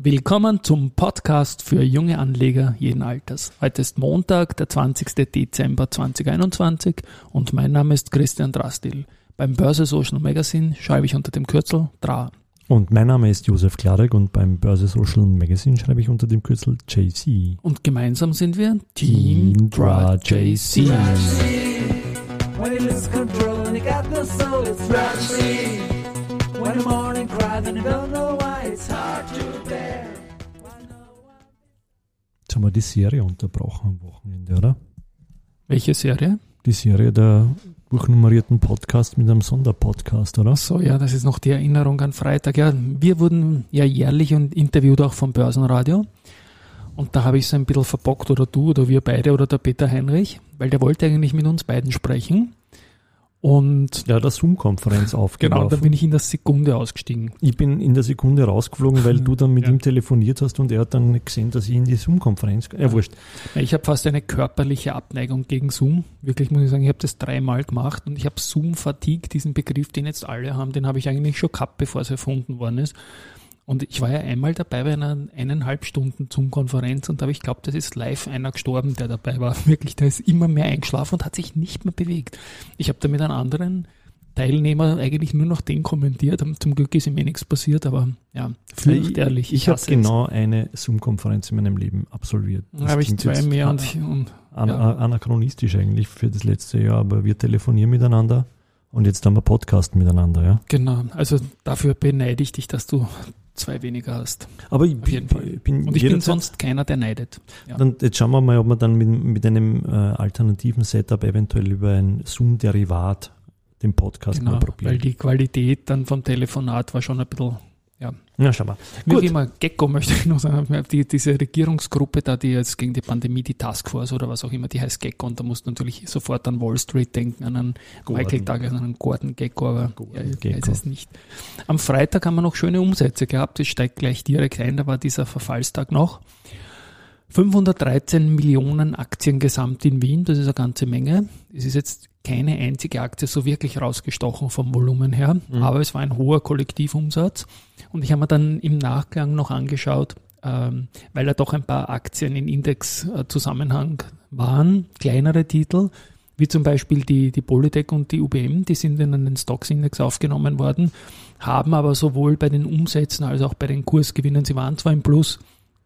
Willkommen zum Podcast für junge Anleger jeden Alters. Heute ist Montag, der 20. Dezember 2021 und mein Name ist Christian Drastil. Beim Börse Social Magazine schreibe ich unter dem Kürzel DRA. Und mein Name ist Josef Klarek und beim Börse Social Magazine schreibe ich unter dem Kürzel JC. Und gemeinsam sind wir Team, Team DRA Dra JC. JC. When the morning cries and you don't know why, it's hard to bear. Jetzt haben wir die Serie unterbrochen am Wochenende, oder? Welche Serie? Die Serie der durchnummerierten Podcast mit einem Sonderpodcast, oder? So, ja, das ist noch die Erinnerung an Freitag. Ja, wir wurden ja jährlich und interviewt auch vom Börsenradio. Und da habe ich es ein bisschen verbockt, oder du, oder wir beide, oder der Peter Heinrich, weil der wollte eigentlich mit uns beiden sprechen. Und Ja, der Zoom-Konferenz genau, aufgeworfen. da bin ich in der Sekunde ausgestiegen. ich bin in der Sekunde rausgeflogen, weil du dann mit Ja. ihm telefoniert hast und er hat dann gesehen, dass ich in die Zoom-Konferenz. Ja, wurscht. Ich habe fast eine körperliche Abneigung gegen Zoom. Wirklich muss ich sagen, ich habe das dreimal gemacht und ich habe Zoom-Fatigue, diesen Begriff, den jetzt alle haben, den habe ich eigentlich schon gehabt, bevor es erfunden worden ist. Und ich war ja einmal dabei bei einer eineinhalb Stunden Zoom-Konferenz und da habe ich glaubt, das ist live einer gestorben, der dabei war. Wirklich, der ist immer mehr eingeschlafen und hat sich nicht mehr bewegt. Ich habe da mit einem anderen Teilnehmer eigentlich nur noch den kommentiert. Zum Glück ist ihm eh nichts passiert, aber ja, fürchterlich. Ich, ich habe hasse es. genau eine Zoom-Konferenz in meinem Leben absolviert. Da habe ich zwei mehr und, und an, ja. anachronistisch eigentlich für das letzte Jahr, aber wir telefonieren miteinander und jetzt haben wir Podcast miteinander, ja. Genau, also dafür beneide ich dich, dass du zwei weniger hast. Aber ich bin, bin Und ich bin sonst keiner, der neidet. Ja. Dann, jetzt schauen wir mal, ob wir dann mit, mit einem äh, alternativen Setup eventuell über ein Zoom-Derivat den Podcast Genau, mal probieren. weil die Qualität dann vom Telefonat war schon ein bisschen, ja. schauen wir. Wie Gut. immer, Gecko möchte ich noch sagen, die, diese Regierungsgruppe da, die jetzt gegen die Pandemie, die Taskforce oder was auch immer, die heißt Gecko und da musst du natürlich sofort an Wall Street denken, an einen Gordon. Michael Douglas, an einen Gordon Gecko, aber Gordon ja, ich weiß Gekko. es nicht. Am Freitag haben wir noch schöne Umsätze gehabt, das steigt gleich direkt ein, da war dieser Verfallstag noch. 513 Millionen Aktien gesamt in Wien, das ist eine ganze Menge. Es ist jetzt keine einzige Aktie so wirklich rausgestochen vom Volumen her, Mhm. aber es war ein hoher Kollektivumsatz. Und ich habe mir dann im Nachgang noch angeschaut, ähm, weil da doch ein paar Aktien in Index-Zusammenhang waren, kleinere Titel, wie zum Beispiel die, die Polytech und die UBM, die sind in den Stocks-Index aufgenommen worden, haben aber sowohl bei den Umsätzen als auch bei den Kursgewinnen, sie waren zwar im Plus,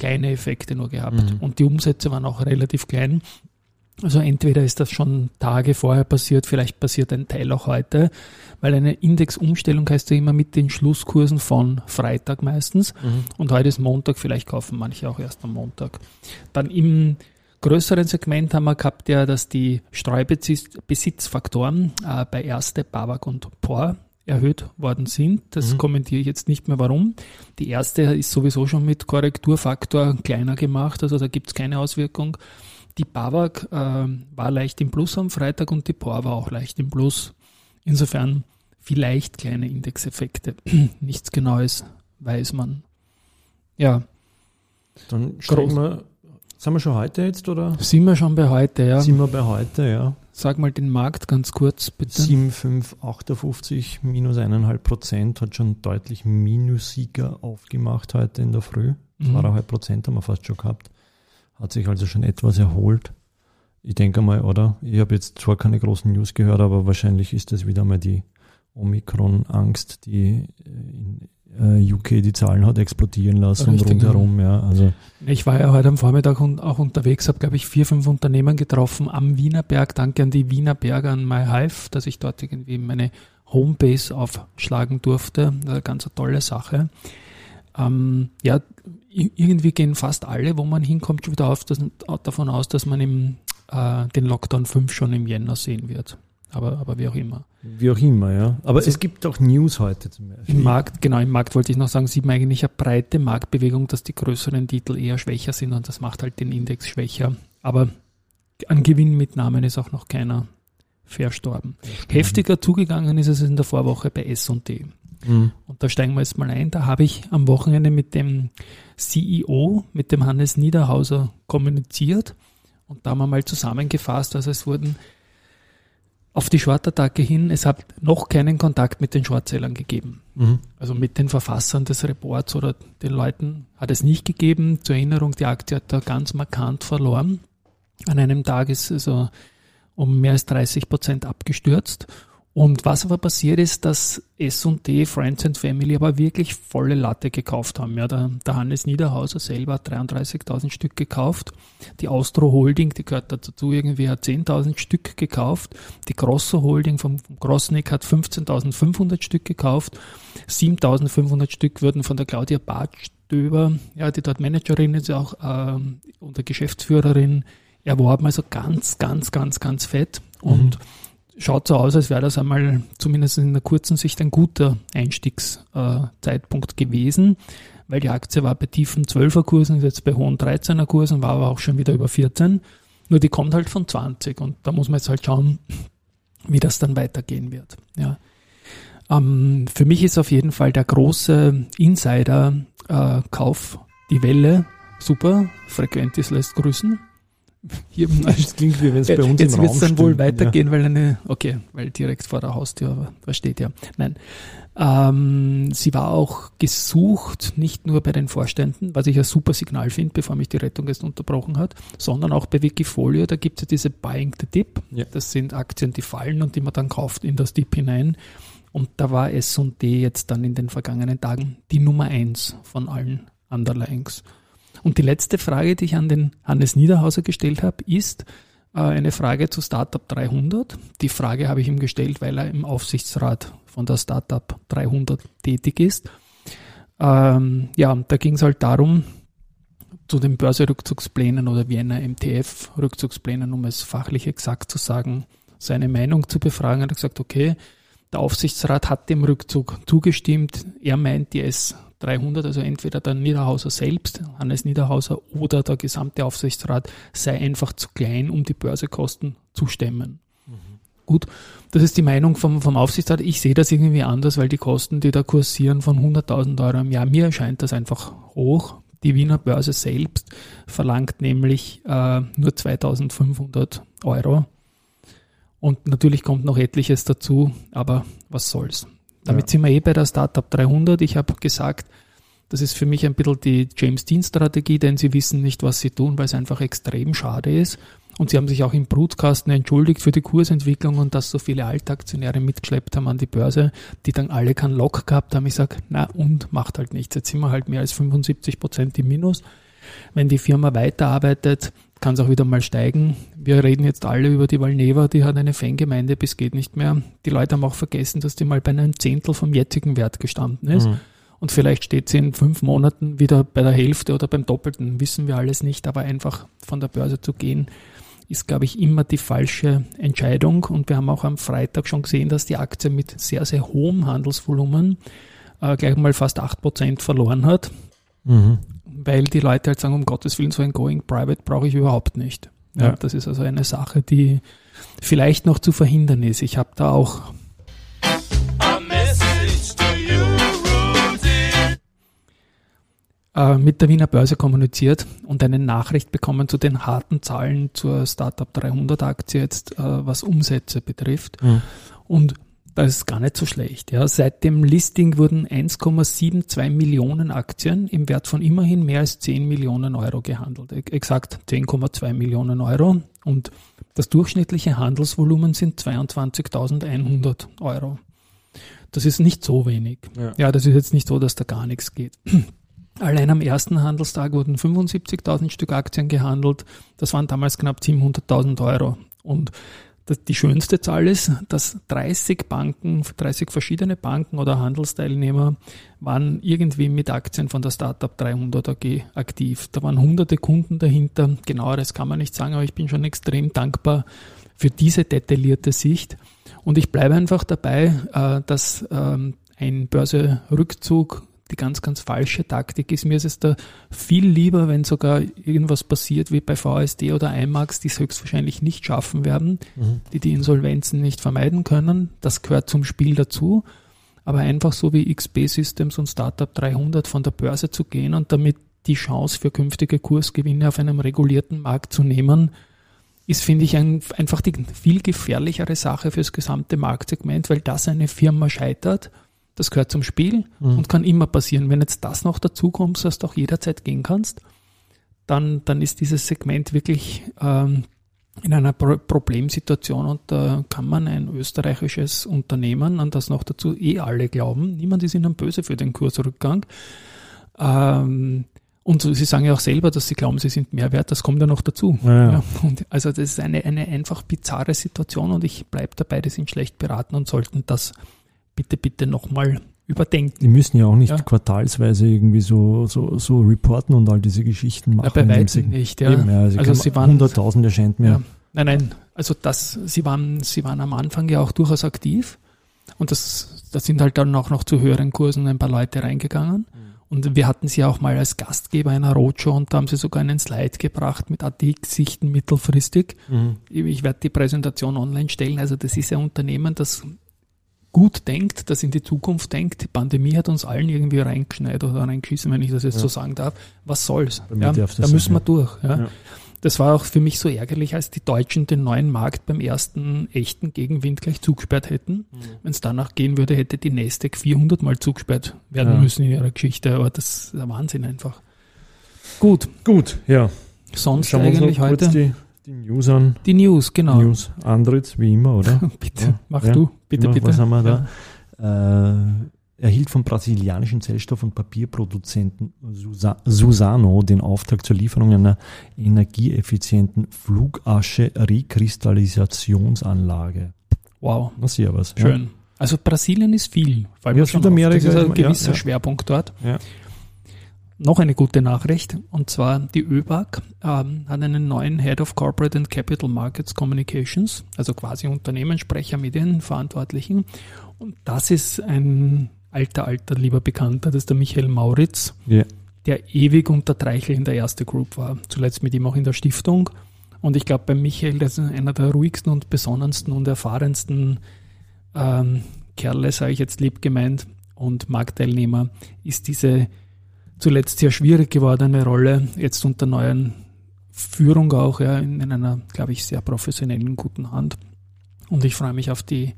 kleine Effekte nur gehabt. Mhm. Und die Umsätze waren auch relativ klein. Also entweder ist das schon Tage vorher passiert, vielleicht passiert ein Teil auch heute, weil eine Indexumstellung heißt ja immer mit den Schlusskursen von Freitag meistens. Mhm. Und heute ist Montag, vielleicht kaufen manche auch erst am Montag. Dann im größeren Segment haben wir gehabt ja, dass die Streubesitzfaktoren äh, bei Erste, Babak und POR erhöht worden sind. Das Mhm. kommentiere ich jetzt nicht mehr warum. Die erste ist sowieso schon mit Korrekturfaktor kleiner gemacht, also da gibt es keine Auswirkung. Die BAWAG äh, war leicht im Plus am Freitag und die POR war auch leicht im Plus. Insofern vielleicht kleine Indexeffekte. Nichts Genaues weiß man. Ja, Dann steigen wir, sind wir schon heute jetzt oder? sind wir schon bei heute, ja. Sind wir bei heute, ja. Sag mal den Markt ganz kurz, bitte. 7558 minus eineinhalb Prozent hat schon deutlich minusiger aufgemacht heute in der Früh. Mhm. Zweieinhalb Prozent haben wir fast schon gehabt. Hat sich also schon etwas erholt. Ich denke mal, oder? Ich habe jetzt zwar keine großen News gehört, aber wahrscheinlich ist das wieder mal die Omikron-Angst, die in UK die Zahlen hat explodieren lassen Richtig, und rundherum, ja. Also Ich war ja heute am Vormittag und auch unterwegs, habe, glaube ich, vier, fünf Unternehmen getroffen am Wienerberg. Danke an die Wienerberger, an MyHive, dass ich dort irgendwie meine Homebase aufschlagen durfte. Eine ganz eine tolle Sache. Ähm, ja, irgendwie gehen fast alle, wo man hinkommt, schon wieder auf, das, davon aus, dass man im, äh, den Lockdown 5 schon im Jänner sehen wird. Aber, aber wie auch immer. wie auch immer, ja. Aber Also- es gibt auch News heute zum Beispiel. Im Markt, genau, im Markt wollte ich noch sagen, sieht man eigentlich eine breite Marktbewegung, dass die größeren Titel eher schwächer sind und das macht halt den Index schwächer. Aber an Gewinnmitnahmen ist auch noch keiner verstorben. Heftiger zugegangen ist es in der Vorwoche bei S&T. Mhm. Und da steigen wir jetzt mal ein. Da habe ich am Wochenende mit dem CEO, mit dem Hannes Niederhauser kommuniziert. Und da haben wir mal zusammengefasst, also es wurden auf die Short-Attacke hin, es hat noch keinen Kontakt mit den Shortsellern gegeben. Mhm. Also mit den Verfassern des Reports oder den Leuten hat es nicht gegeben. Zur Erinnerung, die Aktie hat da ganz markant verloren. An einem Tag ist also um mehr als 30 Prozent abgestürzt. Und was aber passiert ist, dass S&D, Friends and Family aber wirklich volle Latte gekauft haben. Ja, der, der Hannes Niederhauser selber hat 33.000 Stück gekauft. Die Austro Holding, die gehört dazu, irgendwie hat 10.000 Stück gekauft. Die Grosso Holding vom, vom Grossnick hat 15.500 Stück gekauft. 7.500 Stück wurden von der Claudia Bartstöber, ja, die dort Managerin ist, auch und der Geschäftsführerin erworben. Also ganz, ganz, ganz, ganz fett. Und Mhm schaut so aus, als wäre das einmal zumindest in der kurzen Sicht ein guter Einstiegszeitpunkt gewesen, weil die Aktie war bei tiefen 12er Kursen, ist jetzt bei hohen 13er Kursen, war aber auch schon wieder über 14. Nur die kommt halt von 20 und da muss man jetzt halt schauen, wie das dann weitergehen wird. Ja. Ähm, für mich ist auf jeden Fall der große Insider-Kauf die Welle super. Frequentis lässt grüßen. Hier, das klingt wie wenn es bei uns Jetzt wird es dann wohl weitergehen, weil eine, okay, weil direkt vor der Haustür, aber da steht ja. Nein. Ähm, sie war auch gesucht, nicht nur bei den Vorständen, was ich ein super Signal finde, bevor mich die Rettung jetzt unterbrochen hat, sondern auch bei Wikifolio, da gibt es ja diese Buying the Dip. Ja. Das sind Aktien, die fallen und die man dann kauft in das Dip hinein. Und da war S&D jetzt dann in den vergangenen Tagen die Nummer eins von allen Underlyings. Und die letzte Frage, die ich an den Hannes Niederhauser gestellt habe, ist äh, eine Frage zu Startup 300. Die Frage habe ich ihm gestellt, weil er im Aufsichtsrat von der Startup 300 tätig ist. Ähm, ja, da ging es halt darum, zu den Börserückzugsplänen oder Vienna MTF-Rückzugsplänen, um es fachlich exakt zu sagen, seine Meinung zu befragen. Er hat gesagt, okay, der Aufsichtsrat hat dem Rückzug zugestimmt. Er meint, die S300, also entweder der Niederhauser selbst, Hannes Niederhauser, oder der gesamte Aufsichtsrat sei einfach zu klein, um die Börsekosten zu stemmen. Gut, das ist die Meinung vom, vom Aufsichtsrat. Ich sehe das irgendwie anders, weil die Kosten, die da kursieren von 100.000 Euro im Jahr, mir erscheint das einfach hoch. Die Wiener Börse selbst verlangt nämlich äh, nur 2.500 Euro. Und natürlich kommt noch etliches dazu, aber was soll's. Damit Ja. sind wir eh bei der Startup 300. Ich habe gesagt, das ist für mich ein bisschen die James Dean Strategie, denn sie wissen nicht, was sie tun, weil es einfach extrem schade ist. Und sie haben sich auch im Brutkasten entschuldigt für die Kursentwicklung und dass so viele Altaktionäre mitgeschleppt haben an die Börse, die dann alle keinen Lock gehabt haben. Ich sage, na und, macht halt nichts. Jetzt sind wir halt mehr als 75 Prozent im Minus. Wenn die Firma weiterarbeitet, kann es auch wieder mal steigen. Wir reden jetzt alle über die Valneva, die hat eine Fangemeinde bis geht nicht mehr. Die Leute haben auch vergessen, dass die mal bei einem Zehntel vom jetzigen Wert gestanden ist. Mhm. Und vielleicht steht sie in fünf Monaten wieder bei der Hälfte oder beim Doppelten, wissen wir alles nicht, aber einfach von der Börse zu gehen, ist, glaube ich, immer die falsche Entscheidung. Und wir haben auch am Freitag schon gesehen, dass die Aktie mit sehr, sehr hohem Handelsvolumen äh, gleich mal fast 8% verloren hat, Mhm. Weil die Leute halt sagen, um Gottes Willen, so ein Going Private brauche ich überhaupt nicht. Ja, Ja. Das ist also eine Sache, die vielleicht noch zu verhindern ist. Ich habe da auch you, äh, mit der Wiener Börse kommuniziert und eine Nachricht bekommen zu den harten Zahlen zur Startup 300 Aktie jetzt, äh, was Umsätze betrifft. Mhm. Und das ist gar nicht so schlecht. Ja. Seit dem Listing wurden 1,72 Millionen Aktien im Wert von immerhin mehr als 10 Millionen Euro gehandelt. Exakt 10,2 Millionen Euro. Und das durchschnittliche Handelsvolumen sind 22.100 Euro. Das ist nicht so wenig. Ja. Ja, das ist jetzt nicht so, dass da gar nichts geht. Allein am ersten Handelstag wurden 75.000 Stück Aktien gehandelt. Das waren damals knapp 700.000 Euro. Und die schönste Zahl ist, dass 30 Banken, 30 verschiedene Banken oder Handelsteilnehmer waren irgendwie mit Aktien von der Startup 300 AG aktiv. Da waren hunderte Kunden dahinter. Genaueres kann man nicht sagen, aber ich bin schon extrem dankbar für diese detaillierte Sicht. Und ich bleibe einfach dabei, äh, dass ähm, ein Börserückzug die ganz, ganz falsche Taktik ist. Mir ist es da viel lieber, wenn sogar irgendwas passiert wie bei VSD oder IMAX, die es höchstwahrscheinlich nicht schaffen werden, Mhm. die die Insolvenzen nicht vermeiden können. Das gehört zum Spiel dazu. Aber einfach so wie XP Systems und Startup 300 von der Börse zu gehen und damit die Chance für künftige Kursgewinne auf einem regulierten Markt zu nehmen, ist, finde ich, ein, einfach die viel gefährlichere Sache fürs gesamte Marktsegment, weil das eine Firma scheitert, das gehört zum Spiel Mhm. und kann immer passieren. Wenn jetzt das noch dazu kommt, dass du auch jederzeit gehen kannst, dann, dann ist dieses Segment wirklich ähm, in einer Pro Problemsituation und da kann man ein österreichisches Unternehmen, an das noch dazu eh alle glauben, niemand ist ihnen böse für den Kursrückgang. Ähm, und sie sagen ja auch selber, dass sie glauben, sie sind mehr wert, das kommt ja noch dazu. Ja, ja. Also das ist eine, eine einfach bizarre Situation und ich bleibe dabei, die sind schlecht beraten und sollten das bitte, bitte nochmal überdenken. Die müssen ja auch nicht Ja. quartalsweise irgendwie so, so, so reporten und all diese Geschichten machen. Ja, bei weitem nicht, ja. Eben, ja also, Also sie waren- 100.000 erscheint mir. Ja. Nein, nein, also das, sie waren, sie waren am Anfang ja auch durchaus aktiv und das, da sind halt dann auch noch zu höheren Kursen ein paar Leute reingegangen. Und wir hatten sie auch mal als Gastgeber einer Roadshow und da haben sie sogar einen Slide gebracht mit ATX-Sichten mittelfristig. Mhm. Ich werde die Präsentation online stellen. Also das ist ein Unternehmen, das gut denkt, das in die Zukunft denkt. Die Pandemie hat uns allen irgendwie reingeschneit oder reingeschissen, wenn ich das jetzt Ja. so sagen darf. Was soll's? Ja, da sein, müssen wir durch. Ja. Das war auch für mich so ärgerlich, als die Deutschen den neuen Markt beim ersten echten Gegenwind gleich zugesperrt hätten. Wenn es danach gehen würde, hätte die Nasdaq 400 Mal zugesperrt werden müssen in ihrer Geschichte. Aber das ist der Wahnsinn einfach. Gut, Gut, ja. sonst eigentlich heute News an. die News, genau. News. Andritz, wie immer, oder? Bitte, Ja. mach Ja. du, bitte, Ja, bitte. Was haben wir Ja. da? Äh, erhielt vom brasilianischen Zellstoff- und Papierproduzenten Susa Susano den Auftrag zur Lieferung einer energieeffizienten Flugasche-Rekristallisationsanlage. Wow, Na, sehr was. schön. Also Brasilien ist viel. Fällt Ja, Südamerika. Das ist ist ein immer- ja, gewisser ja. Schwerpunkt dort. Ja. Noch eine gute Nachricht, und zwar die ÖBAG ähm, hat einen neuen Head of Corporate and Capital Markets Communications, also quasi Unternehmenssprecher, Medienverantwortlichen. Und das ist ein alter, alter, lieber Bekannter, das ist der Michael Mauritz, Ja. der ewig unter Treichel in der erste Group war. Zuletzt mit ihm auch in der Stiftung. Und ich glaube, bei Michael, das ist einer der ruhigsten und besonnensten und erfahrensten ähm, Kerle, sage ich jetzt lieb gemeint, und Marktteilnehmer, ist diese zuletzt sehr schwierig gewordene Rolle, jetzt unter neuen Führung auch, ja, in, in einer, glaube ich, sehr professionellen, guten Hand. Und ich freue mich auf die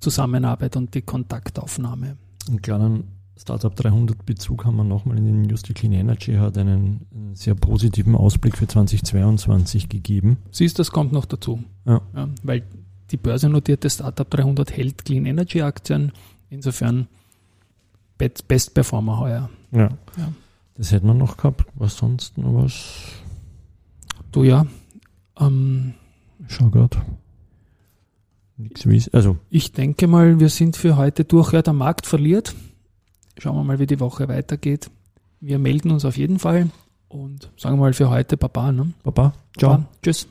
Zusammenarbeit und die Kontaktaufnahme. Einen kleinen Startup 300 Bezug haben wir nochmal in den. Die Clean Energy hat einen, einen sehr positiven Ausblick für 2022 gegeben. Siehst, das kommt noch dazu. Ja. weil die börsennotierte Startup 300 hält Clean Energy Aktien. Insofern Best, Best Performer heuer. Ja. Ja. Das hätten wir noch gehabt. Was sonst noch was? Du ja. Ähm, Schau grad. Nix wie Also, ich denke mal, wir sind für heute durch. Ja, der Markt verliert. Schauen wir mal, wie die Woche weitergeht. Wir melden uns auf jeden Fall und sagen wir mal für heute Baba. Ne? Baba. Ciao. Baba. Tschüss.